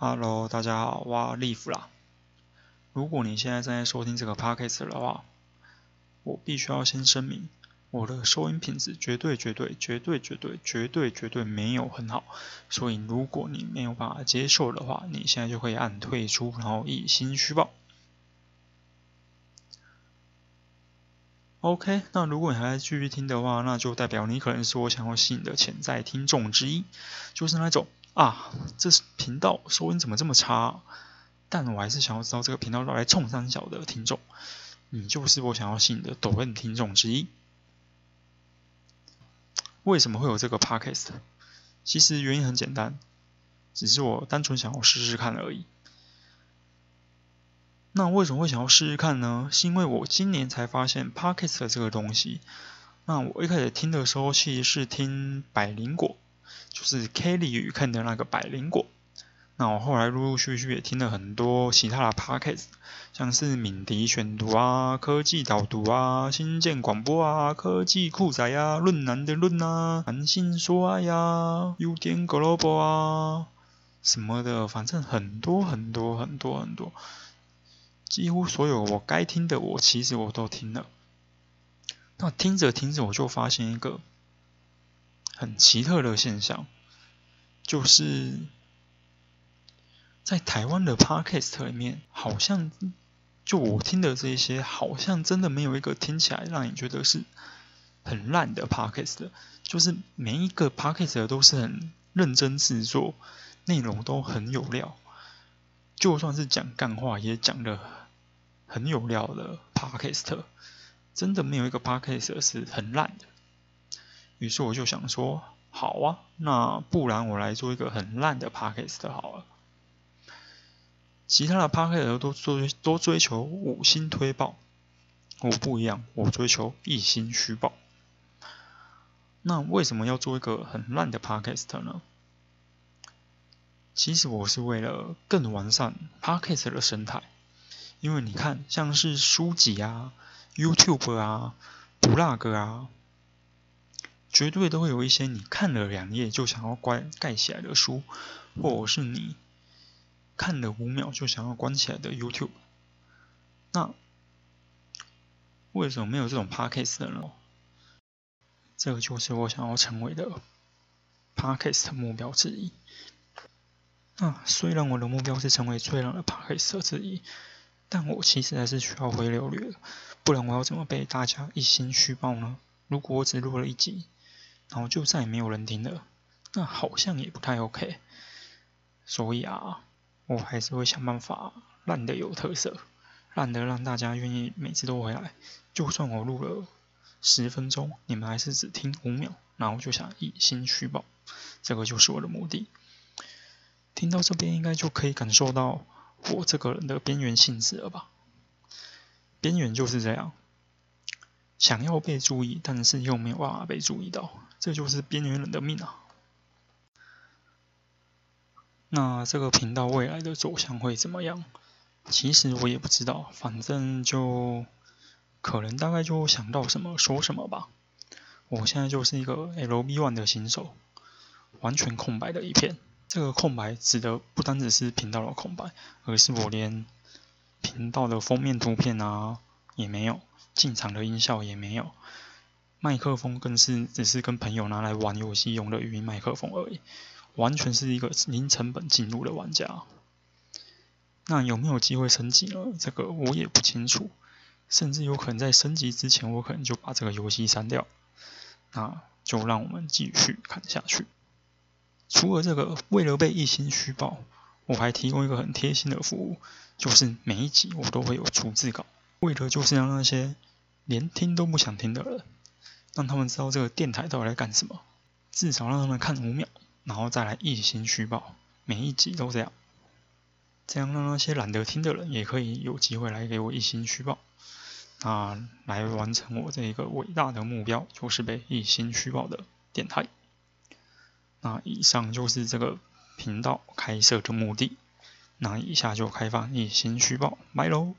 Hello，大家好，我 Live 啦。如果你现在正在收听这个 Podcast 的话，我必须要先声明，我的收音品质绝对绝对绝对绝对绝对绝对没有很好，所以如果你没有办法接受的话，你现在就可以按退出，然后一心虚报。OK，那如果你还在继续听的话，那就代表你可能是我想要吸引的潜在听众之一，就是那种啊，这频道收音怎么这么差？但我还是想要知道这个频道来冲三小的听众，你就是我想要吸引的抖音听众之一。为什么会有这个 Podcast？其实原因很简单，只是我单纯想要试试看而已。那为什么会想要试试看呢？是因为我今年才发现 Podcast 这个东西。那我一开始听的时候，其实是听百灵果，就是 Kelly 与 Ken 的那个百灵果。那我后来陆陆续续也听了很多其他的 Podcast，像是敏迪选读啊、科技导读啊、新建广播啊、科技酷宅啊、论男的论啊、谈性说爱呀、优点 Global 啊什么的，反正很多很多很多很多。几乎所有我该听的，我其实我都听了。那听着听着，我就发现一个很奇特的现象，就是在台湾的 Podcast 里面，好像就我听的这些，好像真的没有一个听起来让你觉得是很烂的 Podcast。就是每一个 Podcast 都是很认真制作，内容都很有料。就算是讲干话，也讲的很有料的 Podcast，真的没有一个 Podcast 是很烂的。于是我就想说，好啊，那不然我来做一个很烂的 Podcast 好了。其他的 Podcast 都追都追求五星推爆，我不一样，我追求一心虚报。那为什么要做一个很烂的 Podcast 呢？其实我是为了更完善 Podcast 的生态，因为你看，像是书籍啊、YouTube 啊、Blog 啊，绝对都会有一些你看了两页就想要关盖起来的书，或者是你看了五秒就想要关起来的 YouTube。那为什么没有这种 Podcast 的呢？这个就是我想要成为的 Podcast 目标之一。那，虽然我的目标是成为最烂的 Podcast 之一，但我其实还是需要回流率的，不然我要怎么被大家一心虚报呢？如果我只录了一集，然后就再也没有人听了，那好像也不太 OK。所以啊，我还是会想办法烂的有特色，烂得让大家愿意每次都回来。就算我录了十分钟，你们还是只听五秒，然后就想一心虚报，这个就是我的目的。听到这边应该就可以感受到我这个人的边缘性质了吧？边缘就是这样，想要被注意，但是又没有办法被注意到，这就是边缘人的命啊。那这个频道未来的走向会怎么样？其实我也不知道，反正就可能大概就想到什么说什么吧。我现在就是一个 LV1 的新手，完全空白的一片。这个空白指的不单只是频道的空白，而是我连频道的封面图片啊也没有，进场的音效也没有，麦克风更是只是跟朋友拿来玩游戏用的语音麦克风而已，完全是一个零成本进入的玩家。那有没有机会升级呢？这个我也不清楚，甚至有可能在升级之前，我可能就把这个游戏删掉。那就让我们继续看下去。除了这个，为了被一心虚报，我还提供一个很贴心的服务，就是每一集我都会有逐字稿，为的就是让那些连听都不想听的人，让他们知道这个电台到底在干什么，至少让他们看五秒，然后再来一心虚报，每一集都这样，这样让那些懒得听的人也可以有机会来给我一心虚报，啊，来完成我这一个伟大的目标，就是被一心虚报的电台。那以上就是这个频道开设的目的，那以下就开放一心虚报，拜喽。